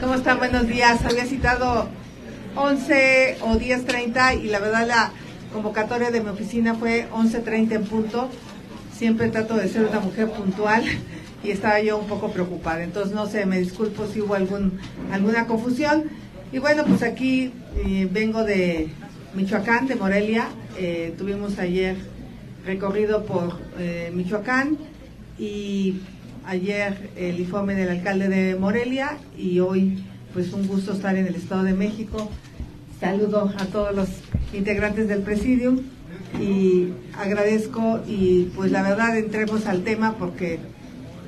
¿Cómo están? Buenos días. Había citado 11 o 10.30 y la verdad la convocatoria de mi oficina fue 11.30 en punto. Siempre trato de ser una mujer puntual y estaba yo un poco preocupada. Entonces, no sé, me disculpo si hubo alguna confusión. Y bueno, pues aquí eh, vengo de Michoacán, de Morelia. Eh, tuvimos ayer recorrido por eh, Michoacán y ayer el informe del alcalde de Morelia y hoy pues un gusto estar en el Estado de México. Saludo a todos los integrantes del presidium y agradezco y pues la verdad entremos al tema porque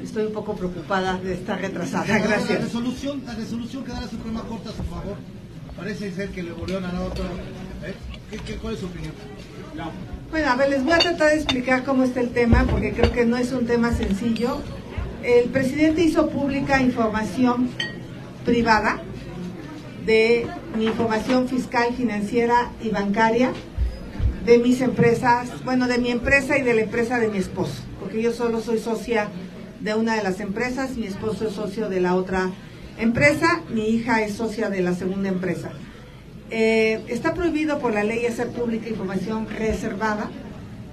estoy un poco preocupada de estar retrasada. Gracias. La resolución, la resolución que da la Suprema Corte a su favor, parece ser que le volvieron a dar otro. ¿eh? ¿Qué, qué, cuál es su opinión? Bueno, a ver, les voy a tratar de explicar cómo está el tema, porque creo que no es un tema sencillo. El presidente hizo pública información privada de mi información fiscal, financiera y bancaria de mis empresas, bueno, de mi empresa y de la empresa de mi esposo, porque yo solo soy socia de una de las empresas, mi esposo es socio de la otra empresa, mi hija es socia de la segunda empresa. Eh, está prohibido por la ley hacer pública información reservada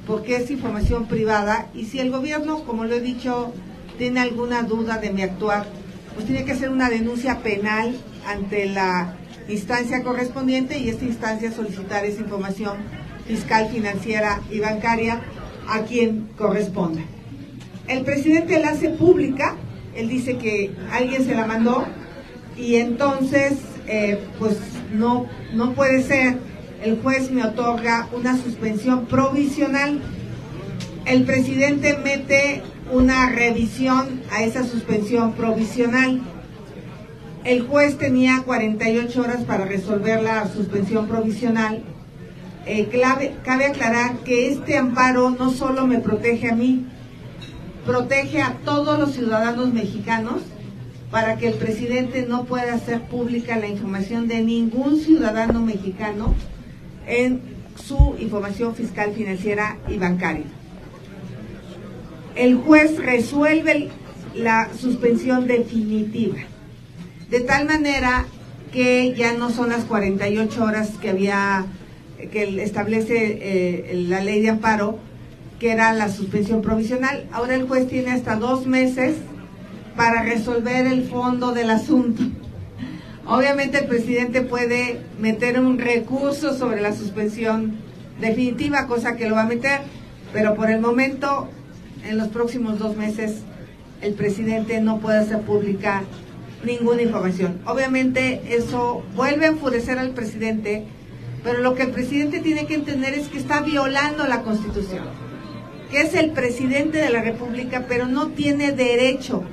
porque es información privada y si el gobierno, como lo he dicho, tiene alguna duda de mi actuar, pues tiene que hacer una denuncia penal ante la instancia correspondiente y esta instancia solicitar esa información fiscal, financiera y bancaria a quien corresponda. El presidente la hace pública, él dice que alguien se la mandó y entonces eh, pues no, no puede ser. El juez me otorga una suspensión provisional. El presidente mete una revisión a esa suspensión provisional. El juez tenía 48 horas para resolver la suspensión provisional. Eh, cabe aclarar que este amparo no solo me protege a mí, protege a todos los ciudadanos mexicanos para que el presidente no pueda hacer pública la información de ningún ciudadano mexicano en su información fiscal, financiera y bancaria. El juez resuelve la suspensión definitiva, de tal manera que ya no son las 48 horas que había que establece eh, la ley de amparo, que era la suspensión provisional. Ahora el juez tiene hasta dos meses para resolver el fondo del asunto. Obviamente el presidente puede meter un recurso sobre la suspensión definitiva, cosa que lo va a meter, pero por el momento, en los próximos dos meses, el presidente no puede hacer pública ninguna información. Obviamente eso vuelve a enfurecer al presidente, pero lo que el presidente tiene que entender es que está violando la constitución, que es el presidente de la República, pero no tiene derecho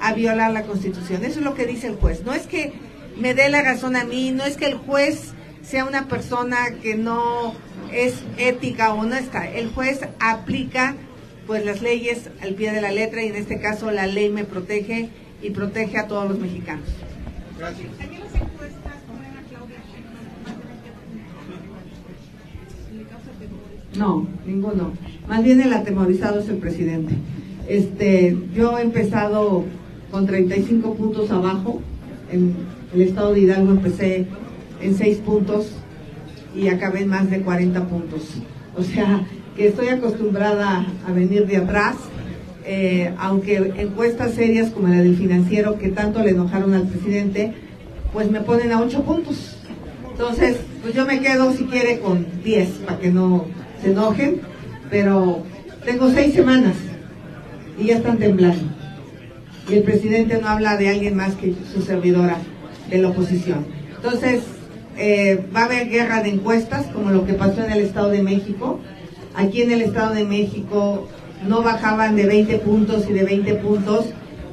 a violar la Constitución. Eso es lo que dice el juez. No es que me dé la razón a mí, no es que el juez sea una persona que no es ética o honesta. El juez aplica pues las leyes al pie de la letra y en este caso la ley me protege y protege a todos los mexicanos. Gracias. No, ninguno. Más bien el atemorizado es el presidente. Este, yo he empezado con 35 puntos abajo. En el estado de Hidalgo empecé en 6 puntos y acabé en más de 40 puntos. O sea, que estoy acostumbrada a venir de atrás, eh, aunque encuestas serias como la del financiero que tanto le enojaron al presidente, pues me ponen a 8 puntos. Entonces, pues yo me quedo si quiere con 10 para que no se enojen, pero tengo 6 semanas y ya están temblando y el presidente no habla de alguien más que su servidora de la oposición. Entonces, eh, va a haber guerra de encuestas, como lo que pasó en el Estado de México. Aquí en el Estado de México no bajaban de 20 puntos y de 20 puntos,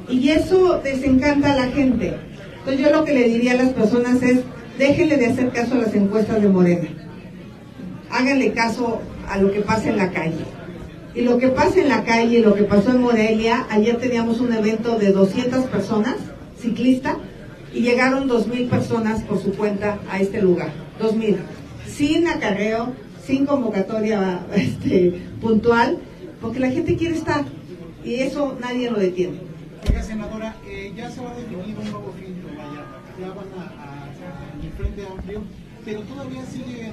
y eso desencanta a la gente. Entonces yo lo que le diría a las personas es, déjenle de hacer caso a las encuestas de Morena. Háganle caso a lo que pasa en la calle. Y lo que pasa en la calle, lo que pasó en Morelia, ayer teníamos un evento de 200 personas, ciclistas, y llegaron 2.000 personas por su cuenta a este lugar. 2.000. Sin acarreo, sin convocatoria este, puntual, porque la gente quiere estar y eso nadie lo detiene. Oiga, senadora, eh, ya se va a definir un nuevo filtro, vaya. ya van a, el Frente Amplio, pero todavía sigue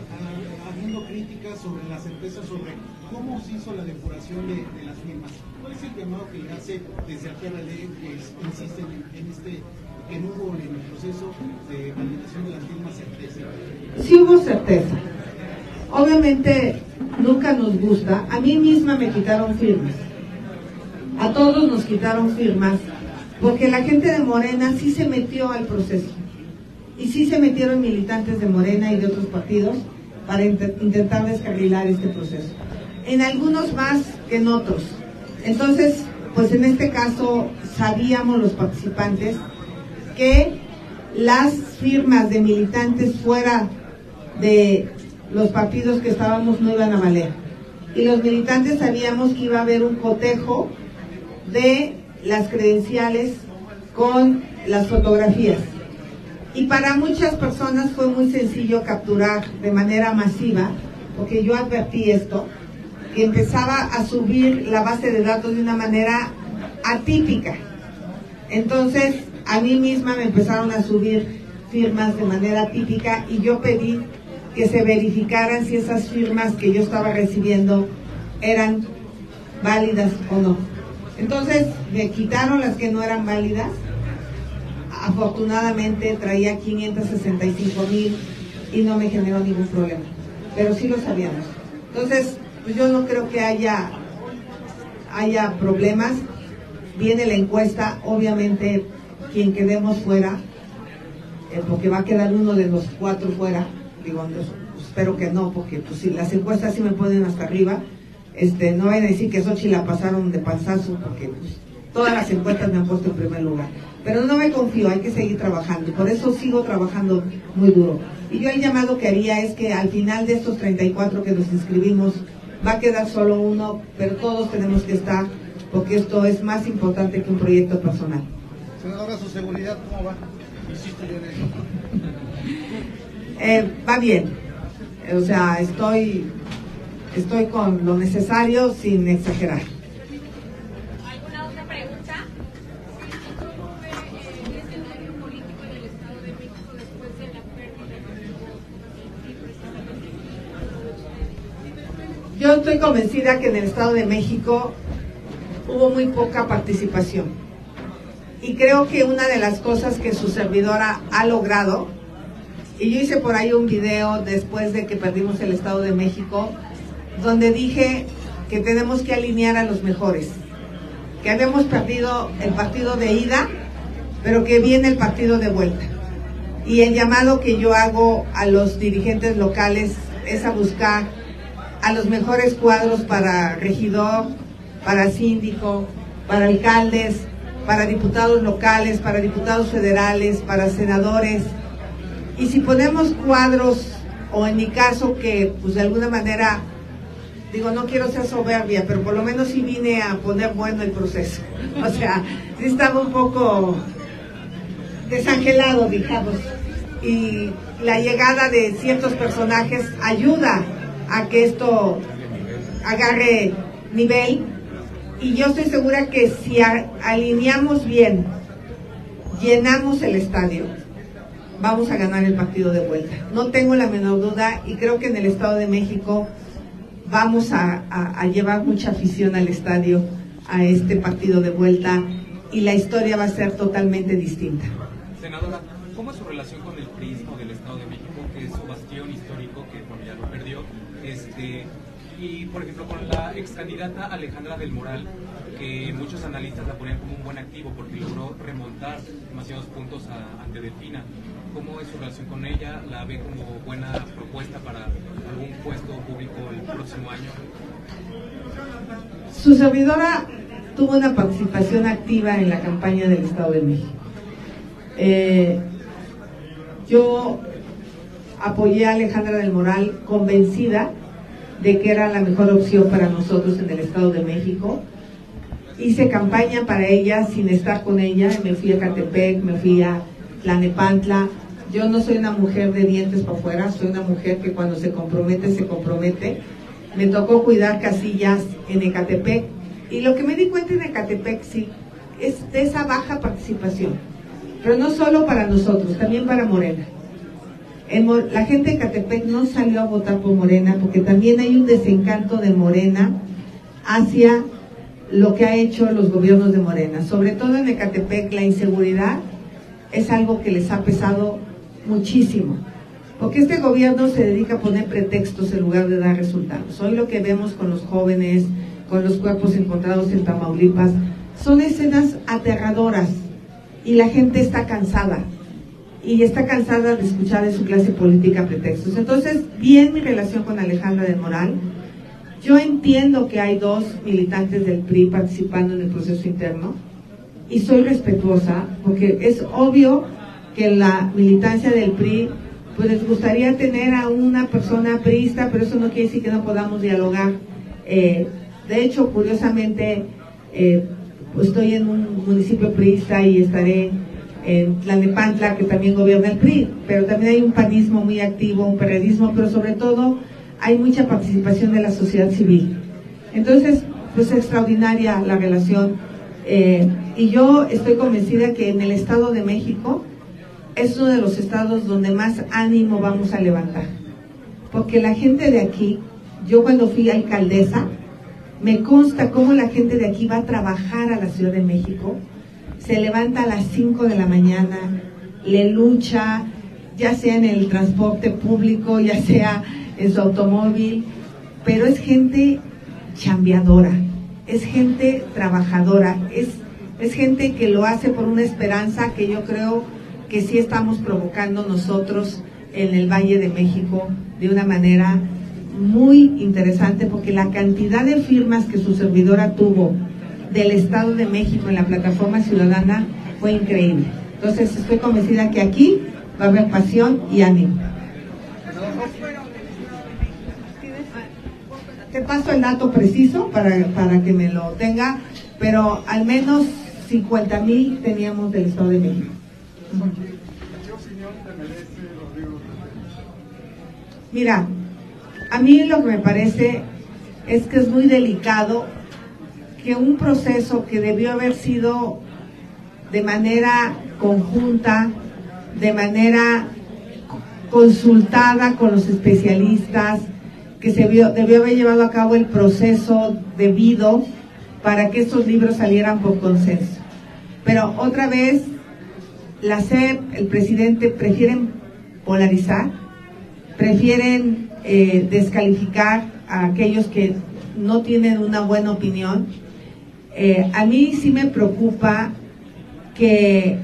habiendo críticas sobre la certeza sobre cómo se hizo la depuración de, las firmas. ¿Cuál es el llamado que le hace desde el PRD que insisten en, este que no hubo en el proceso de validación de las firmas certeza? Sí hubo certeza. Obviamente nunca nos gusta. A mí misma me quitaron firmas. A todos nos quitaron firmas porque la gente de Morena sí se metió al proceso y sí se metieron militantes de Morena y de otros partidos para intentar descarrilar este proceso. En algunos más que en otros. Entonces, pues en este caso sabíamos los participantes que las firmas de militantes fuera de los partidos que estábamos no iban a valer. Y los militantes sabíamos que iba a haber un cotejo de las credenciales con las fotografías. Y para muchas personas fue muy sencillo capturar de manera masiva, porque yo advertí esto, que empezaba a subir la base de datos de una manera atípica. Entonces, a mí misma me empezaron a subir firmas de manera atípica y yo pedí que se verificaran si esas firmas que yo estaba recibiendo eran válidas o no. Entonces me quitaron las que no eran válidas. Afortunadamente traía 565 mil y no me generó ningún problema. Pero sí lo sabíamos. Entonces, pues yo no creo que haya, haya problemas. Viene la encuesta, obviamente quien quedemos fuera, eh, porque va a quedar uno de los cuatro fuera, digo, espero que no, porque pues si las encuestas sí me ponen hasta arriba, este, no vayan a decir que Sochi la pasaron de panzazo, porque pues, todas las encuestas me han puesto en primer lugar. Pero no me confío, hay que seguir trabajando, por eso sigo trabajando muy duro. Y yo el llamado que haría es que al final de estos 34 que nos inscribimos, va a quedar solo uno, pero todos tenemos que estar, porque esto es más importante que un proyecto personal. Senadora, su seguridad, ¿cómo va? Eh, va bien. O sea, estoy estoy con lo necesario sin exagerar. ¿Alguna otra pregunta? ¿Cómo ve el escenario político en el Estado de México después de la pérdida de Yo estoy convencida que en el Estado de México hubo muy poca participación. Y creo que una de las cosas que su servidora ha logrado, y yo hice por ahí un video después de que perdimos el Estado de México, donde dije que tenemos que alinear a los mejores, que habíamos perdido el partido de ida, pero que viene el partido de vuelta. Y el llamado que yo hago a los dirigentes locales es a buscar a los mejores cuadros para regidor, para síndico, para alcaldes, para diputados locales, para diputados federales, para senadores. Y si ponemos cuadros, o en mi caso que pues de alguna manera digo, no quiero ser soberbia, pero por lo menos sí vine a poner bueno el proceso. O sea, sí estaba un poco desangelado, digamos. Y la llegada de ciertos personajes ayuda a que esto agarre nivel. Y yo estoy segura que si alineamos bien, llenamos el estadio, vamos a ganar el partido de vuelta. No tengo la menor duda y creo que en el Estado de México vamos a, llevar mucha afición al estadio a este partido de vuelta y la historia va a ser totalmente distinta. Senadora, ¿cómo es su relación con el PRIismo del Estado de México, que es su bastión histórico, que bueno, ya lo perdió? Este, y, por ejemplo, con la ex candidata Alejandra del Moral, que muchos analistas la ponían como un buen activo porque logró remontar demasiados puntos ante Delfina. ¿Cómo es su relación con ella? ¿La ve como buena propuesta para algún puesto público el próximo año? Su servidora tuvo una participación activa en la campaña del Estado de México. Eh, yo apoyé a Alejandra del Moral convencida de que era la mejor opción para nosotros en el Estado de México. Hice campaña para ella sin estar con ella, me fui a Catepec, me fui a Tlanepantla, yo no soy una mujer de dientes para afuera, soy una mujer que cuando se compromete, se compromete. Me tocó cuidar casillas en Ecatepec y lo que me di cuenta en Ecatepec, sí, es de esa baja participación. pero no solo para nosotros, también para Morena. la gente de Catepec no salió a votar por Morena porque también hay un desencanto de Morena hacia lo que ha hecho los gobiernos de Morena. Sobre todo en Ecatepec la inseguridad es algo que les ha pesado muchísimo. Porque este gobierno se dedica a poner pretextos en lugar de dar resultados. Hoy lo que vemos con los jóvenes, con los cuerpos encontrados en Tamaulipas, son escenas aterradoras y la gente está cansada y está cansada de escuchar de su clase política pretextos. Entonces, bien mi relación con Alejandra del Moral. Yo entiendo que hay dos militantes del PRI participando en el proceso interno y soy respetuosa porque es obvio que la militancia del PRI pues les gustaría tener a una persona priista, pero eso no quiere decir que no podamos dialogar. Eh, de hecho, curiosamente, eh, estoy en un municipio priista y estaré en Tlalnepantla, que también gobierna el PRI, pero también hay un panismo muy activo, un periodismo, pero sobre todo hay mucha participación de la sociedad civil. Entonces, pues es extraordinaria la relación. Eh, y yo estoy convencida que en el Estado de México es uno de los estados donde más ánimo vamos a levantar. Porque la gente de aquí, yo cuando fui alcaldesa, me consta cómo la gente de aquí va a trabajar a la Ciudad de México, se levanta a las 5 de la mañana, le lucha, ya sea en el transporte público, ya sea en su automóvil, pero es gente chambeadora, es gente trabajadora, es, es gente que lo hace por una esperanza que yo creo que sí estamos provocando nosotros en el Valle de México de una manera muy interesante porque la cantidad de firmas que su servidora tuvo del Estado de México en la plataforma ciudadana fue increíble. Entonces estoy convencida que aquí va a haber pasión y ánimo. Te paso el dato preciso para, para que me lo tenga, pero al menos 50 mil teníamos del Estado de México. Mira, a mí lo que me parece es que es muy delicado que un proceso que debió haber sido de manera conjunta, de manera consultada con los especialistas, que se debió haber llevado a cabo el proceso debido para que estos libros salieran por consenso. Pero otra vez, la SEP, el presidente, prefieren polarizar, prefieren eh, descalificar a aquellos que no tienen una buena opinión. Eh, a mí sí me preocupa que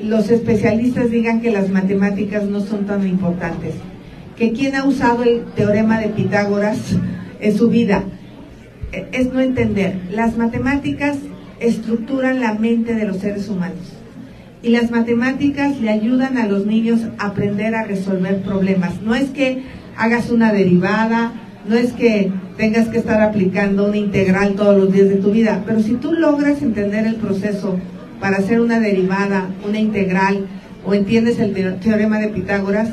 los especialistas digan que las matemáticas no son tan importantes, que quien ha usado el teorema de Pitágoras en su vida e, es no entender. Las matemáticas estructuran la mente de los seres humanos y las matemáticas le ayudan a los niños a aprender a resolver problemas. No es que hagas una derivada, no es que tengas que estar aplicando una integral todos los días de tu vida, pero si tú logras entender el proceso para hacer una derivada, una integral, o entiendes el teorema de Pitágoras,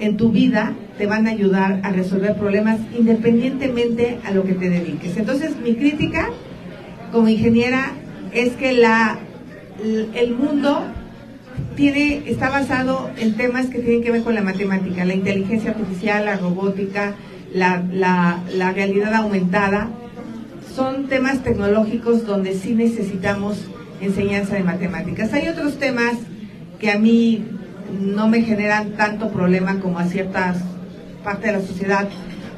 en tu vida te van a ayudar a resolver problemas independientemente a lo que te dediques. Entonces, mi crítica como ingeniera es que la, el mundo tiene, está basado en temas que tienen que ver con la matemática, la inteligencia artificial, la robótica, la, la, realidad aumentada. Son temas tecnológicos donde sí necesitamos enseñanza de matemáticas. Hay otros temas que a mí no me generan tanto problema como a ciertas partes de la sociedad.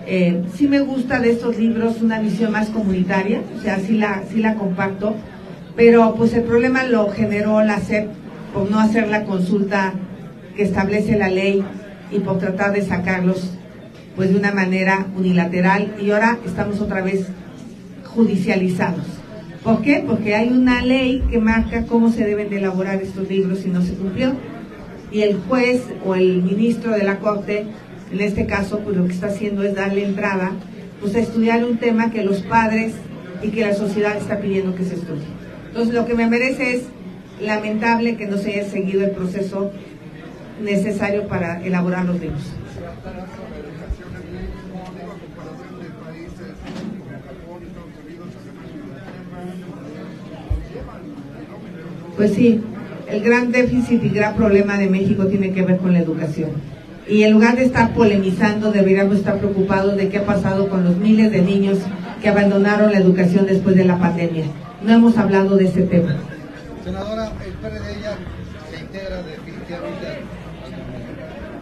Eh, sí me gusta de estos libros una visión más comunitaria, o sea, sí la, sí la comparto, pero pues el problema lo generó la SEP por no hacer la consulta que establece la ley y por tratar de sacarlos pues de una manera unilateral y ahora estamos otra vez judicializados. ¿Por qué? Porque hay una ley que marca cómo se deben de elaborar estos libros y no se cumplió. Y el juez o el ministro de la Corte, en este caso, pues lo que está haciendo es darle entrada pues a estudiar un tema que los padres y que la sociedad está pidiendo que se estudie. Entonces lo que me merece es lamentable que no se haya seguido el proceso necesario para elaborar los libros. Pues sí, el gran déficit y gran problema de México tiene que ver con la educación. Y en lugar de estar polemizando, deberíamos estar preocupados de qué ha pasado con los miles de niños que abandonaron la educación después de la pandemia. No hemos hablado de ese tema. Senadora, el PRD ya se integra definitivamente.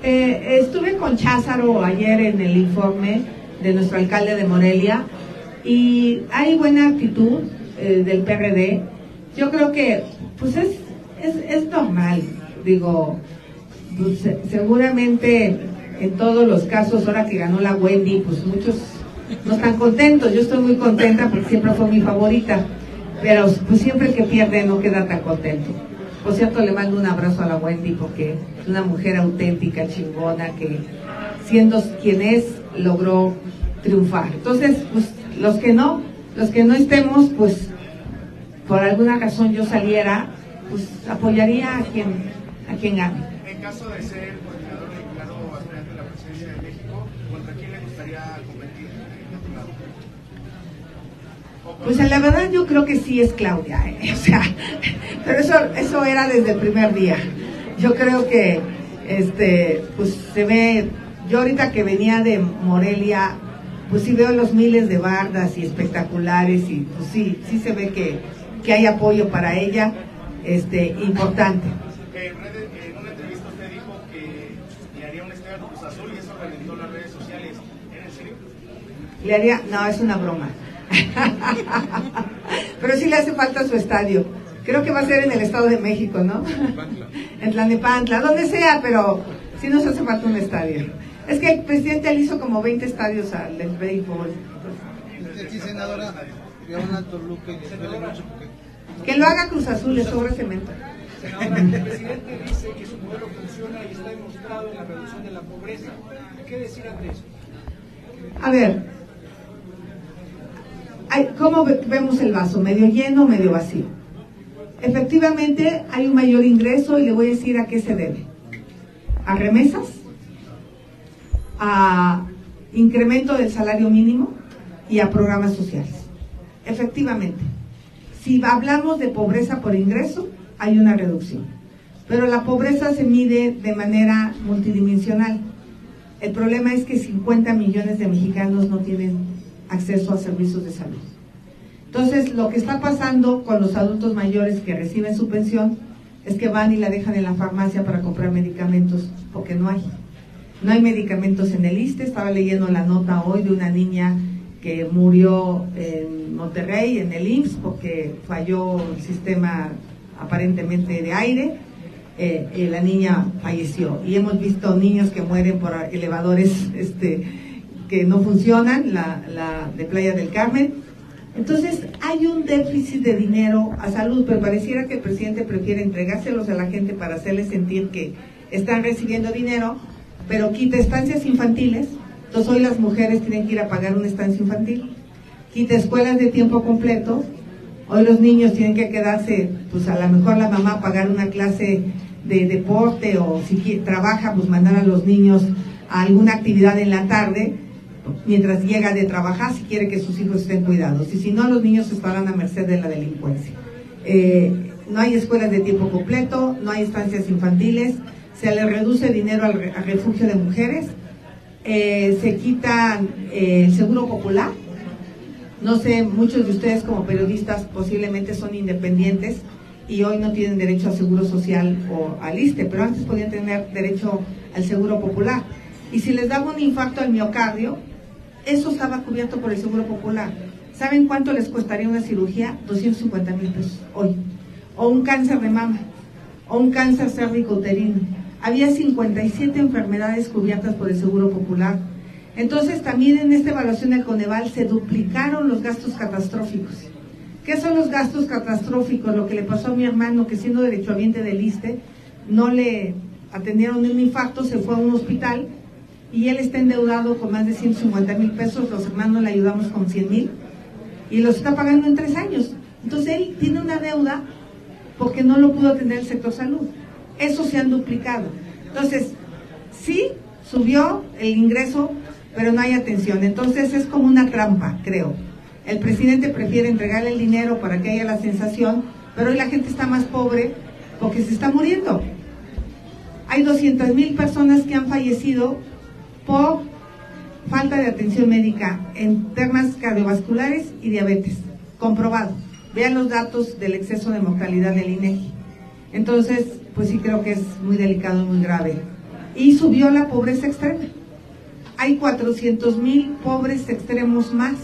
Eh, estuve con Cházaro ayer en el informe de nuestro alcalde de Morelia y hay buena actitud eh, del PRD. Yo creo que pues es, es, es normal, digo, pues, seguramente en todos los casos, ahora que ganó la Wendy, pues muchos no están contentos. Yo estoy muy contenta porque siempre fue mi favorita, pero pues siempre que pierde no queda tan contento. Por cierto, le mando un abrazo a la Wendy porque es una mujer auténtica, chingona, que siendo quien es, logró triunfar. Entonces, pues los que no, los que no estemos, pues por alguna razón yo saliera, pues apoyaría a quien, a quien gane. En caso de ser coordinador declarado aspirante a la presidencia de México, ¿contra quién le gustaría competir en otro lado? Pues la verdad yo creo que sí es Claudia, ¿eh? o sea, pero eso, eso era desde el primer día. Yo creo que, este, pues se ve, yo ahorita que venía de Morelia, pues sí veo los miles de bardas y espectaculares y pues sí, sí se ve que, que hay apoyo para ella, este, importante. En, una entrevista usted dijo que le haría un estadio a Cruz Azul y eso reventó las redes sociales. ¿Era en serio? Le haría, no, es una broma. Pero sí le hace falta su estadio. Creo que va a ser en el Estado de México, ¿no? En Tlanepantla, donde sea, pero sí nos hace falta un estadio. Es que el presidente le hizo como 20 estadios al del béisbol. Usted sí, senadora, a Toluca y les duele mucho porque Que lo haga Cruz Azul, le sobra cemento. El presidente dice que su modelo funciona y está demostrado en la reducción de la pobreza. ¿Qué decir ante eso? A ver, ¿cómo ve- vemos el vaso? ¿Medio lleno o medio vacío? Efectivamente, hay un mayor ingreso y le voy a decir a qué se debe. A remesas, a incremento del salario mínimo y a programas sociales. Efectivamente, si hablamos de pobreza por ingreso, hay una reducción. Pero la pobreza se mide de manera multidimensional. El problema es que 50 millones de mexicanos no tienen acceso a servicios de salud. Entonces, lo que está pasando con los adultos mayores que reciben su pensión es que van y la dejan en la farmacia para comprar medicamentos, porque no hay. No hay medicamentos en el ISSSTE. Estaba leyendo la nota hoy de una niña que murió en Monterrey, en el IMSS, porque falló el sistema aparentemente de aire. Eh, la niña falleció. Y hemos visto niños que mueren por elevadores este, que no funcionan, la, la de Playa del Carmen. Entonces, hay un déficit de dinero a salud, pero pareciera que el presidente prefiere entregárselos a la gente para hacerles sentir que están recibiendo dinero, pero quita estancias infantiles. Entonces, hoy las mujeres tienen que ir a pagar una estancia infantil. Quita escuelas de tiempo completo. Hoy los niños tienen que quedarse, pues a lo mejor la mamá pagar una clase de deporte o si trabaja, pues mandar a los niños a alguna actividad en la tarde mientras llega de trabajar si quiere que sus hijos estén cuidados. Y si no, los niños estarán a merced de la delincuencia. Eh, no hay escuelas de tiempo completo, no hay estancias infantiles, se le reduce dinero al refugio de mujeres, eh, se quita eh, el seguro popular. No sé, muchos de ustedes como periodistas posiblemente son independientes y hoy no tienen derecho a seguro social o al ISTE, pero antes podían tener derecho al seguro popular. Y si les daba un infarto al miocardio, eso estaba cubierto por el seguro popular. ¿Saben cuánto les costaría una cirugía? 250 mil pesos hoy. O un cáncer de mama, o un cáncer cérvico uterino. Había 57 enfermedades cubiertas por el seguro popular. Entonces también en esta evaluación de Coneval se duplicaron los gastos catastróficos. ¿Qué son los gastos catastróficos? Lo que le pasó a mi hermano que siendo derechohabiente del ISTE, no le atendieron un infarto, se fue a un hospital y él está endeudado con más de 150 mil pesos, los hermanos le ayudamos con 100 mil y los está pagando en tres años. Entonces él tiene una deuda porque no lo pudo atender el sector salud. Eso se han duplicado. Entonces, sí, subió el ingreso, pero no hay atención. Entonces es como una trampa, creo. El presidente prefiere entregarle el dinero para que haya la sensación, pero hoy la gente está más pobre porque se está muriendo. Hay 200 mil personas que han fallecido por falta de atención médica en temas cardiovasculares y diabetes, comprobado. Vean los datos del exceso de mortalidad del INEGI. Entonces, pues sí creo que es muy delicado muy grave. Y subió la pobreza extrema. Hay 400 mil pobres extremos más.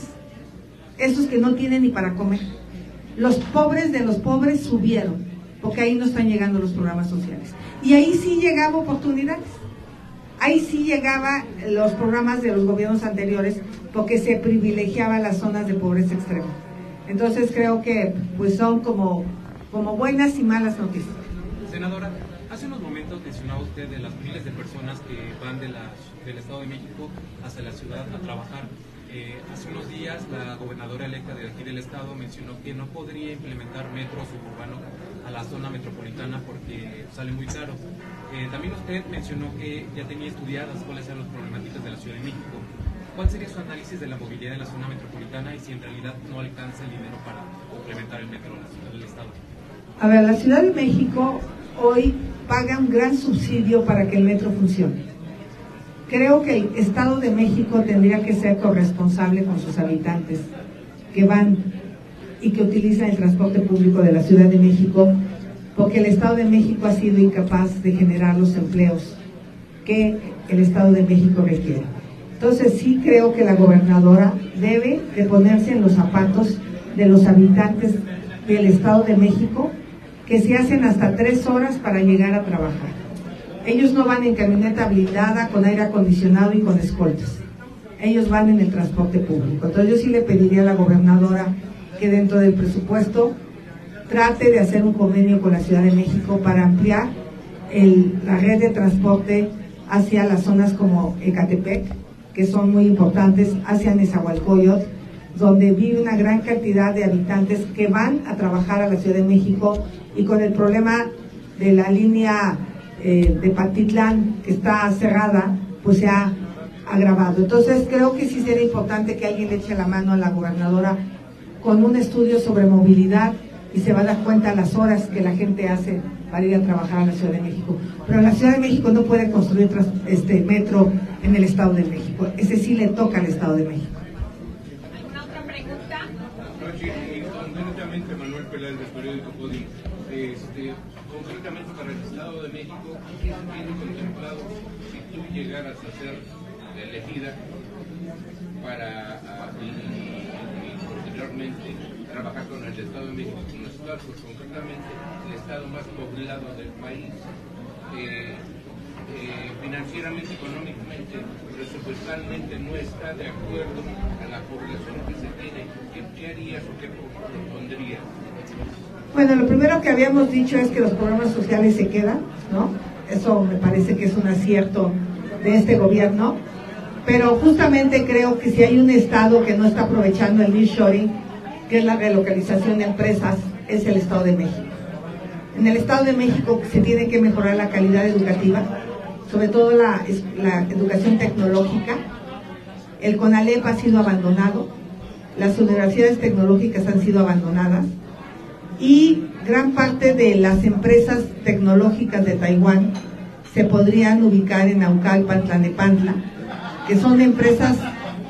Esos que no tienen ni para comer. Los pobres de los pobres subieron, porque ahí no están llegando los programas sociales. Y ahí sí llegaba oportunidades. Ahí sí llegaba los programas de los gobiernos anteriores, porque se privilegiaba las zonas de pobreza extrema. Entonces creo que pues son como, como buenas y malas noticias. Senadora, hace unos momentos mencionaba usted de las miles de personas que van de la, del Estado de México hacia la ciudad a trabajar. Eh, hace unos días la gobernadora electa de aquí del estado mencionó que no podría implementar metro suburbano a la zona metropolitana porque sale muy caro. Eh, también usted mencionó que ya tenía estudiadas cuáles eran las problemáticas de la Ciudad de México. ¿Cuál sería su análisis de la movilidad en la zona metropolitana y si en realidad no alcanza el dinero para complementar el metro en la ciudad del estado? A ver, la Ciudad de México hoy paga un gran subsidio para que el metro funcione. Creo que el Estado de México tendría que ser corresponsable con sus habitantes que van y que utilizan el transporte público de la Ciudad de México, porque el Estado de México ha sido incapaz de generar los empleos que el Estado de México requiere. Entonces sí creo que la gobernadora debe de ponerse en los zapatos de los habitantes del Estado de México que se hacen hasta tres horas para llegar a trabajar. Ellos no van en camioneta blindada con aire acondicionado y con escoltas. Ellos van en el transporte público. Entonces yo sí le pediría a la gobernadora que dentro del presupuesto trate de hacer un convenio con la Ciudad de México para ampliar la red de transporte hacia las zonas como Ecatepec, que son muy importantes, hacia Nezahualcóyotl, donde vive una gran cantidad de habitantes que van a trabajar a la Ciudad de México y con el problema de la línea eh, de Patitlán que está cerrada, pues se ha agravado. Entonces creo que sí sería importante que alguien le eche la mano a la gobernadora con un estudio sobre movilidad y se va a dar cuenta las horas que la gente hace para ir a trabajar a la Ciudad de México. Pero la Ciudad de México no puede construir este metro en el Estado de México. Ese sí le toca al Estado de México. ¿Alguna otra pregunta? Concretamente, Manuel Peláez, del periódico Código. Este, concretamente para el Estado de México, ¿qué se tiene contemplado si tú llegaras a ser elegida para y, posteriormente trabajar con el Estado de México, con los estados, concretamente el estado más poblado del país? Eh, eh, financieramente, económicamente, presupuestalmente no está de acuerdo a la población que se tiene, ¿qué, qué harías o qué propondrías? Bueno, lo primero que habíamos dicho es que los programas sociales se quedan, ¿no? Eso me parece que es un acierto de este gobierno. Pero justamente creo que si hay un estado que no está aprovechando el nearshoring, que es la relocalización de empresas, es el Estado de México. En el Estado de México se tiene que mejorar la calidad educativa, sobre todo la, la educación tecnológica. El CONALEP ha sido abandonado, las universidades tecnológicas han sido abandonadas y gran parte de las empresas tecnológicas de Taiwán se podrían ubicar en Naucalpan, Tlanepantla, que son empresas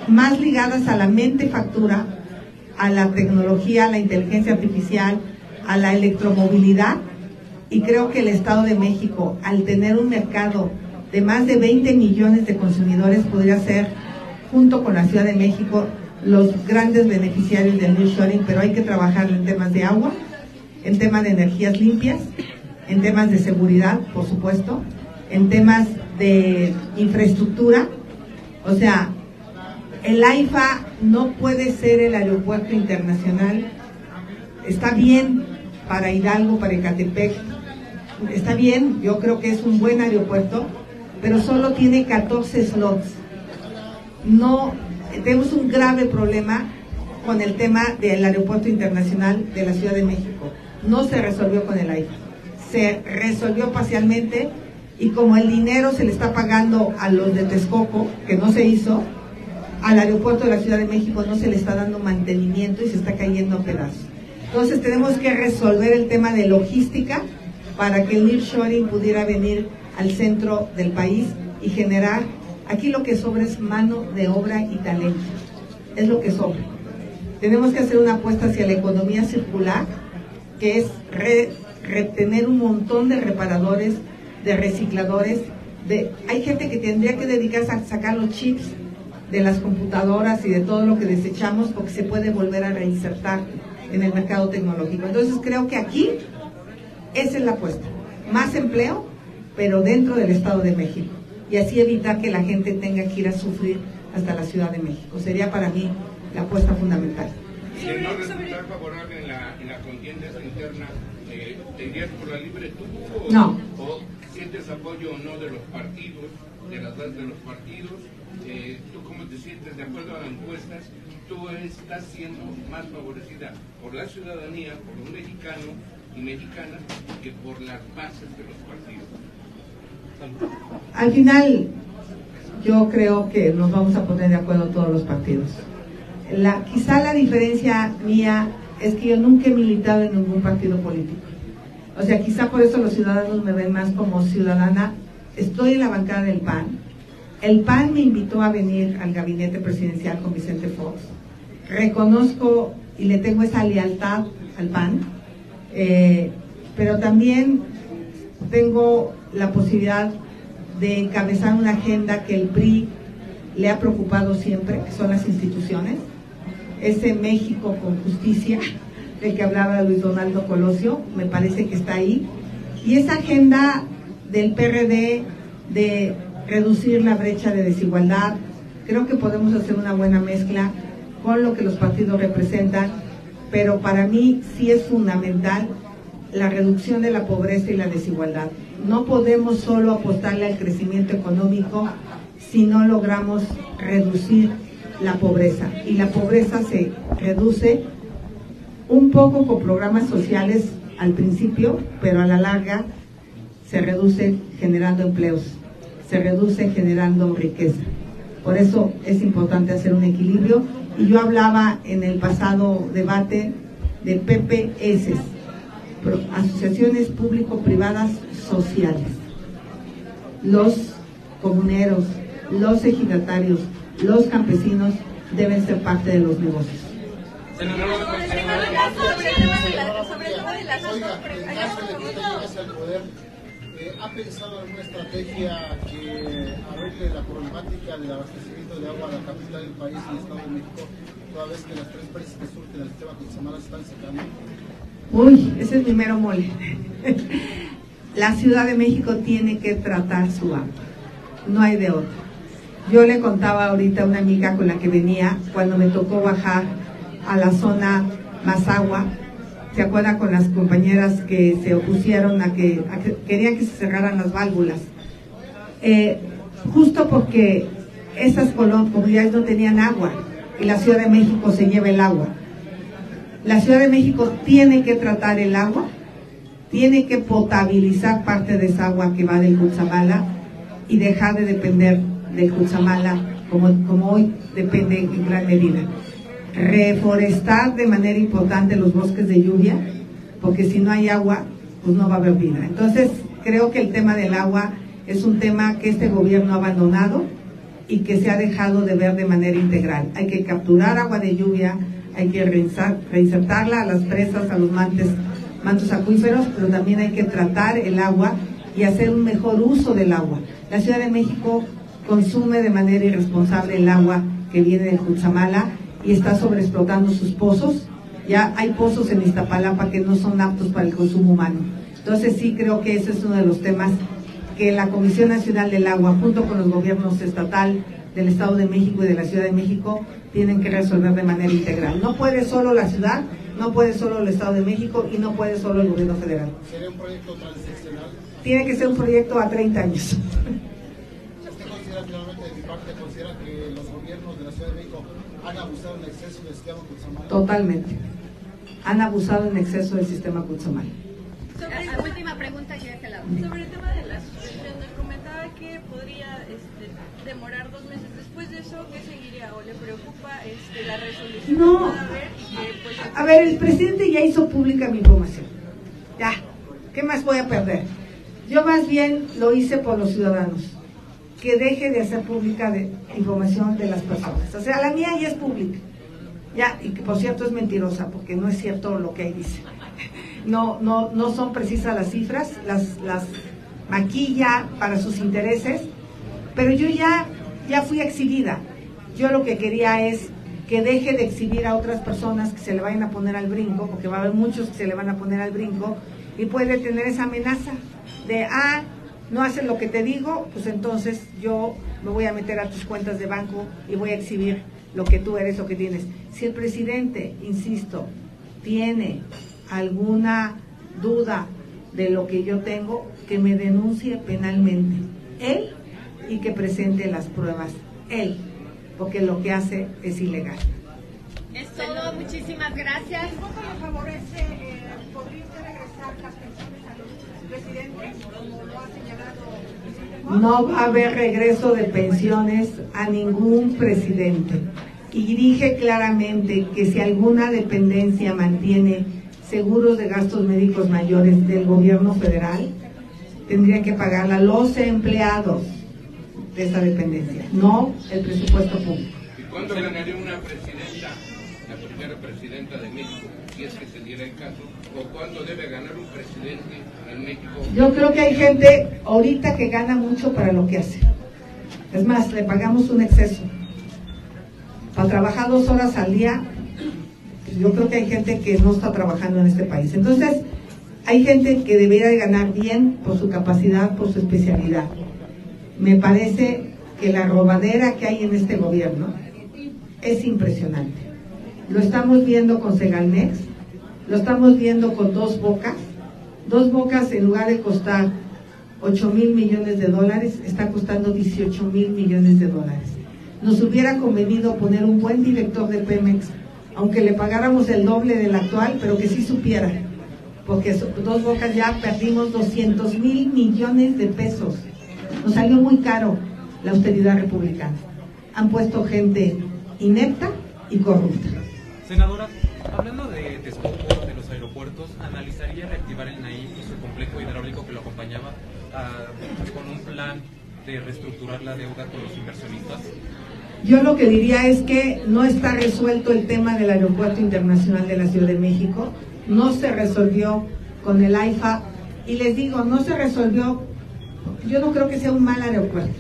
más ligadas a la mente factura, a la tecnología, a la inteligencia artificial, a la electromovilidad. Y creo que el Estado de México, al tener un mercado de más de 20 millones de consumidores, podría ser, junto con la Ciudad de México, los grandes beneficiarios del nearshoring, pero hay que trabajar en temas de agua, en temas de energías limpias, en temas de seguridad, por supuesto, en temas de infraestructura. O sea, el AIFA no puede ser el aeropuerto internacional. Está bien para Hidalgo, para Ecatepec. Está bien, yo creo que es un buen aeropuerto, pero solo tiene 14 slots. No, tenemos un grave problema con el tema del aeropuerto internacional de la Ciudad de México. No se resolvió con el AIFA. Se resolvió parcialmente y como el dinero se le está pagando a los de Texcoco, que no se hizo, al aeropuerto de la Ciudad de México no se le está dando mantenimiento y se está cayendo a pedazos. Entonces tenemos que resolver el tema de logística para que el nearshoring pudiera venir al centro del país y generar, aquí lo que sobra es mano de obra y talento, es lo que sobra. Tenemos que hacer una apuesta hacia la economía circular, que es retener un montón de reparadores, de recicladores, de, hay gente que tendría que dedicarse a sacar los chips de las computadoras y de todo lo que desechamos porque se puede volver a reinsertar en el mercado tecnológico. Entonces creo que aquí esa es la apuesta. Más empleo, pero dentro del Estado de México. Y así evitar que la gente tenga que ir a sufrir hasta la Ciudad de México. Sería para mí la apuesta fundamental. Si no resultar favorable en la, en la contienda interna, eh, ¿te irías por la libre tú? O, no. ¿O sientes apoyo o no de los partidos, de las de los partidos? Eh, ¿Tú cómo te sientes de acuerdo a las encuestas? Tú estás siendo más favorecida por la ciudadanía, por un mexicano y mexicana, que por las bases de los partidos. Al final, yo creo que nos vamos a poner de acuerdo todos los partidos. La, quizá la diferencia mía es que yo nunca he militado en ningún partido político. O sea, quizá por eso los ciudadanos me ven más como ciudadana. Estoy en la bancada del PAN. El PAN me invitó a venir al gabinete presidencial con Vicente Fox. Reconozco y le tengo esa lealtad al PAN, eh, pero también tengo la posibilidad de encabezar una agenda que el PRI le ha preocupado siempre, que son las instituciones. Ese México con justicia del que hablaba Luis Donaldo Colosio, me parece que está ahí. Y esa agenda del PRD de reducir la brecha de desigualdad, creo que podemos hacer una buena mezcla con lo que los partidos representan, pero para mí sí es fundamental la reducción de la pobreza y la desigualdad. No podemos solo apostarle al crecimiento económico si no logramos reducir la pobreza. Y la pobreza se reduce un poco con programas sociales al principio, pero a la larga se reduce generando empleos, se reduce generando riqueza. Por eso es importante hacer un equilibrio. Y yo hablaba en el pasado debate de PPS, asociaciones público-privadas sociales. Los comuneros, los ejidatarios, los campesinos deben ser parte de los negocios. ¿Ha pensado alguna estrategia que arregle la problemática del abastecimiento de agua a la capital del país y el Estado de México, toda vez que las tres presas que surgen del sistema Cutzamala están secando? Uy, ese es mi mero mole. la Ciudad de México tiene que tratar su agua, no hay de otra. Yo le contaba ahorita a una amiga con la que venía cuando me tocó bajar a la zona Mazagua, ¿se acuerda con las compañeras que se opusieron a que, querían que se cerraran las válvulas? Eh, justo porque esas comunidades no tenían agua y la Ciudad de México se lleva el agua. La Ciudad de México tiene que tratar el agua, tiene que potabilizar parte de esa agua que va del Cutzamala y dejar de depender del Cutzamala como, como hoy depende en gran medida. Reforestar de manera importante los bosques de lluvia, porque si no hay agua, pues no va a haber vida. Entonces, creo que el tema del agua es un tema que este gobierno ha abandonado y que se ha dejado de ver de manera integral. Hay que capturar agua de lluvia, hay que reinsertarla a las presas, a los mantos acuíferos, pero también hay que tratar el agua y hacer un mejor uso del agua. La Ciudad de México consume de manera irresponsable el agua que viene de Cutzamala y está sobreexplotando sus pozos. Ya hay pozos en Iztapalapa que no son aptos para el consumo humano. Entonces sí creo que ese es uno de los temas que la Comisión Nacional del Agua, junto con los gobiernos estatal del Estado de México y de la Ciudad de México, tienen que resolver de manera integral. No puede solo la ciudad, no puede solo el Estado de México y no puede solo el gobierno federal. ¿Sería un proyecto? Tiene que ser un proyecto a 30 años. ¿Usted considera finalmente de mi parte, considera que los gobiernos de la Ciudad de México han abusado en exceso del sistema Cutzamala? Totalmente. Han abusado en exceso del sistema Cutzamala. La última pregunta ya este lado. Sobre el tema de la suspensión, comentaba que podría este, demorar dos meses. Después de eso, ¿qué seguiría? ¿O le preocupa este, la resolución no. que pueda haber? Y que, pues, a ver, el presidente ya hizo pública mi información. Ya. ¿Qué más voy a perder? Yo más bien lo hice por los ciudadanos, que deje de hacer pública de información de las personas. O sea, la mía ya es pública. Ya, y que por cierto es mentirosa, porque no es cierto lo que ahí dice. No, no, no son precisas las cifras, las, maquilla para sus intereses, pero yo ya, ya fui exhibida. Yo lo que quería es que deje de exhibir a otras personas que se le vayan a poner al brinco, porque va a haber muchos que se le van a poner al brinco, y puede tener esa amenaza de, ah, no haces lo que te digo, pues entonces yo me voy a meter a tus cuentas de banco y voy a exhibir lo que tú eres o que tienes. Si el presidente, insisto, tiene alguna duda de lo que yo tengo, que me denuncie penalmente. Él y que presente las pruebas. Él, porque lo que hace es ilegal. Es todo, muchísimas gracias. ¿Cómo le favorece, eh, podría usted regresar las pensiones a los presidentes, como lo? No va a haber regreso de pensiones a ningún presidente. Y dije claramente que si alguna dependencia mantiene seguros de gastos médicos mayores del gobierno federal, tendría que pagarla los empleados de esa dependencia, no el presupuesto público. ¿Y cuándo ganaría una presidenta, la primera presidenta de México, si es que se diera el caso? ¿O cuándo debe ganar un? Yo creo que hay gente ahorita que gana mucho para lo que hace. Es más, le pagamos un exceso. Para trabajar dos horas al día, yo creo que hay gente que no está trabajando en este país. Entonces, hay gente que debería de ganar bien por su capacidad, por su especialidad. Me parece que la robadera que hay en este gobierno es impresionante. Lo estamos viendo con Segalmex, lo estamos viendo con Dos Bocas. Dos Bocas, en lugar de costar 8 mil millones de dólares, está costando 18 mil millones de dólares. Nos hubiera convenido poner un buen director de Pemex, aunque le pagáramos el doble del actual, pero que sí supiera, porque Dos Bocas ya perdimos 200 mil millones de pesos. Nos salió muy caro la austeridad republicana. Han puesto gente inepta y corrupta. Senadora, hablando de Texcoco, ¿analizaría reactivar el NAIM y su complejo hidráulico que lo acompañaba ah, con un plan de reestructurar la deuda con los inversionistas? Yo lo que diría es que no está resuelto el tema del Aeropuerto Internacional de la Ciudad de México, no se resolvió con el AIFA y les digo, no se resolvió, yo no creo que sea un mal aeropuerto,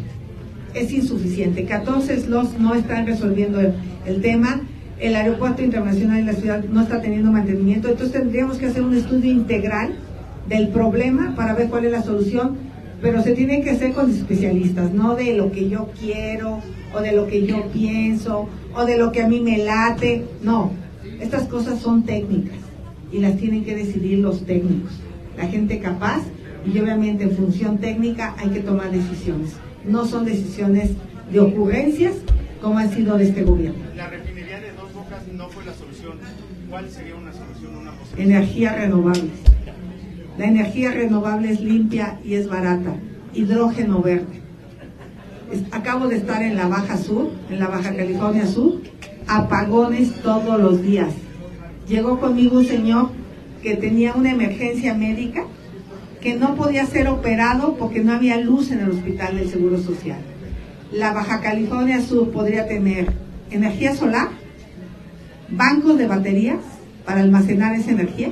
es insuficiente, 14 slots no están resolviendo el tema, el Aeropuerto Internacional de la Ciudad no está teniendo mantenimiento, entonces tendríamos que hacer un estudio integral del problema para ver cuál es la solución, pero se tiene que hacer con especialistas, no de lo que yo quiero o de lo que yo pienso o de lo que a mí me late, no, estas cosas son técnicas y las tienen que decidir los técnicos, la gente capaz y obviamente en función técnica hay que tomar decisiones, no son decisiones de ocurrencias como han sido de este gobierno. La refinería de Dos Bocas no fue la solución. ¿Cuál sería una solución, una posibilidad? Energías renovables. La energía renovable es limpia y es barata. Hidrógeno verde. Acabo de estar en la Baja Sur, en la Baja California Sur, apagones todos los días. Llegó conmigo un señor que tenía una emergencia médica que no podía ser operado porque no había luz en el hospital del Seguro Social. La Baja California Sur podría tener energía solar, bancos de baterías para almacenar esa energía,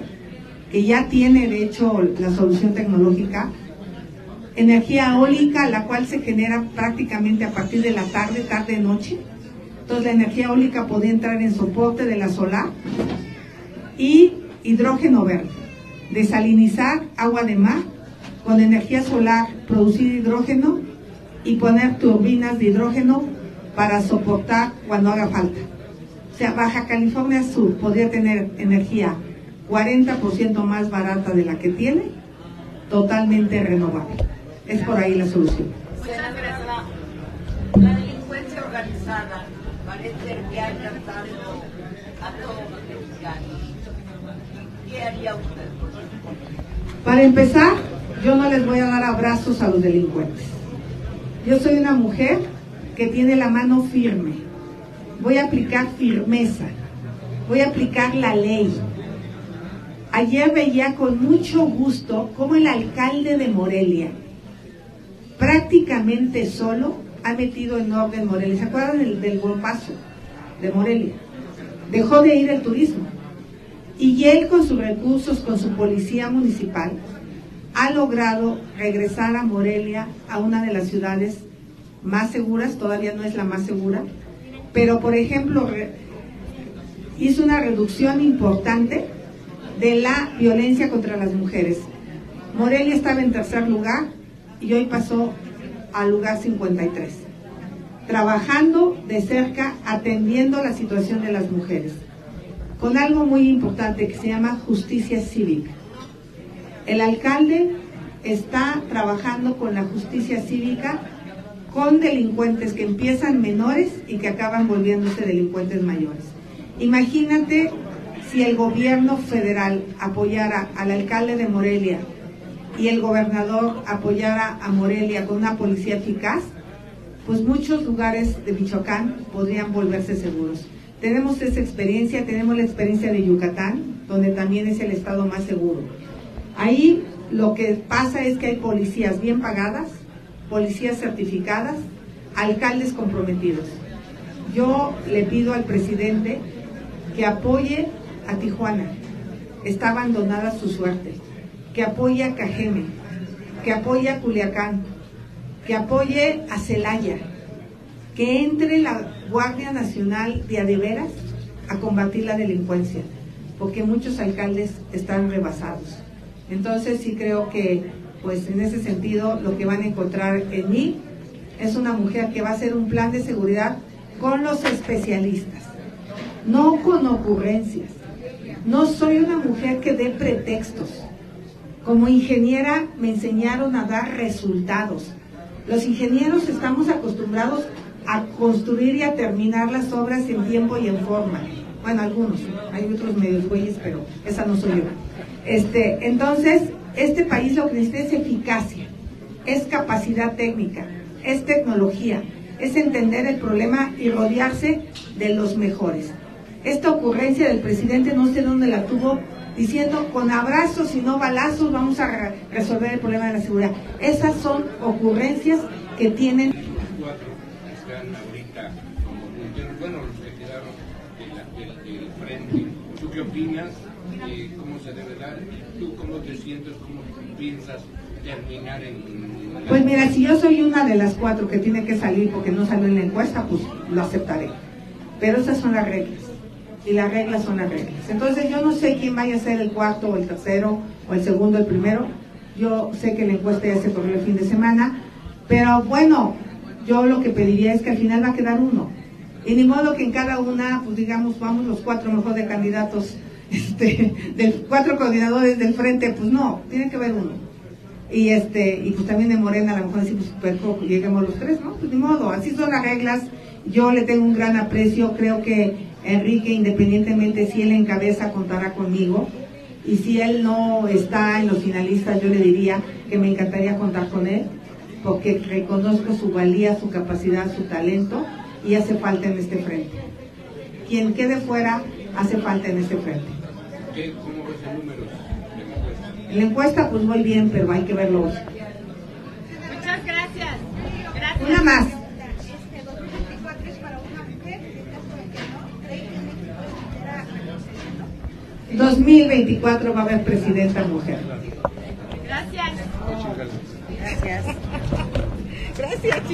que ya tiene de hecho la solución tecnológica, energía eólica, la cual se genera prácticamente a partir de la tarde, tarde-noche. Entonces la energía eólica podría entrar en soporte de la solar y hidrógeno verde, desalinizar agua de mar con energía solar, producir hidrógeno y poner turbinas de hidrógeno para soportar cuando haga falta. O sea, Baja California Sur podría tener energía 40% más barata de la que tiene, totalmente renovable. Es por ahí la solución. Senadora, la delincuencia organizada parece que ha encantado a todos los mexicanos. ¿Qué haría usted? Para empezar, yo no les voy a dar abrazos a los delincuentes. Yo soy una mujer que tiene la mano firme. Voy a aplicar firmeza. Voy a aplicar la ley. Ayer veía con mucho gusto cómo el alcalde de Morelia, prácticamente solo, ha metido en orden Morelia. ¿Se acuerdan del, del golpazo de Morelia? Dejó de ir el turismo. Y él con sus recursos, con su policía municipal, ha logrado regresar a Morelia, a una de las ciudades más seguras, todavía no es la más segura, pero por ejemplo hizo una reducción importante de la violencia contra las mujeres. Morelia estaba en tercer lugar y hoy pasó al lugar 53, trabajando de cerca, atendiendo la situación de las mujeres, con algo muy importante que se llama justicia cívica. El alcalde está trabajando con la justicia cívica con delincuentes que empiezan menores y que acaban volviéndose delincuentes mayores. Imagínate si el gobierno federal apoyara al alcalde de Morelia y el gobernador apoyara a Morelia con una policía eficaz, pues muchos lugares de Michoacán podrían volverse seguros. Tenemos esa experiencia, tenemos la experiencia de Yucatán, donde también es el estado más seguro. Ahí lo que pasa es que hay policías bien pagadas, policías certificadas, alcaldes comprometidos. Yo le pido al presidente que apoye a Tijuana. Está abandonada su suerte. Que apoye a Cajeme, que apoye a Culiacán, que apoye a Celaya, que entre la Guardia Nacional de Adeveras a combatir la delincuencia, porque muchos alcaldes están rebasados. Entonces sí creo que, pues en ese sentido, lo que van a encontrar en mí es una mujer que va a hacer un plan de seguridad con los especialistas, no con ocurrencias, no soy una mujer que dé pretextos. Como ingeniera me enseñaron a dar resultados. Los ingenieros estamos acostumbrados a construir y a terminar las obras en tiempo y en forma. Bueno, algunos, hay otros medios güeyes, pero esa no soy yo. Este, entonces, este país lo que necesita es eficacia, es capacidad técnica, es tecnología, es entender el problema y rodearse de los mejores. Esta ocurrencia del presidente no sé dónde la tuvo diciendo con abrazos y no balazos vamos a resolver el problema de la seguridad. Esas son ocurrencias que tienen. Eh, ¿Cómo se debe dar? ¿Tú cómo te sientes? ¿Cómo piensas terminar en.? Pues mira, si yo soy una de las cuatro que tiene que salir porque no salió en la encuesta, pues lo aceptaré. Pero esas son las reglas y las reglas son las reglas. Entonces yo no sé quién vaya a ser el cuarto o el tercero o el segundo o el primero. Yo sé que la encuesta ya se corrió el fin de semana, pero bueno, yo lo que pediría es que al final va a quedar uno. Y ni modo que en cada una, pues digamos, vamos los cuatro mejor de candidatos, este, de cuatro coordinadores del frente, pues no, tiene que haber uno. Y este, y pues también de Morena a lo mejor decimos, pues, lleguemos los tres, ¿no? Pues ni modo, así son las reglas. Yo le tengo un gran aprecio, creo que Enrique, independientemente si él encabeza, contará conmigo. Y si él no está en los finalistas, yo le diría que me encantaría contar con él, porque reconozco su valía, su capacidad, su talento y hace falta en este frente. Quien quede fuera, hace falta en este frente. ¿Cómo ves el número En la encuesta, pues muy bien, pero hay que verlo Muchas gracias. gracias. Una más. 2024 va a haber presidenta mujer. Gracias. Gracias. Gracias, chicos.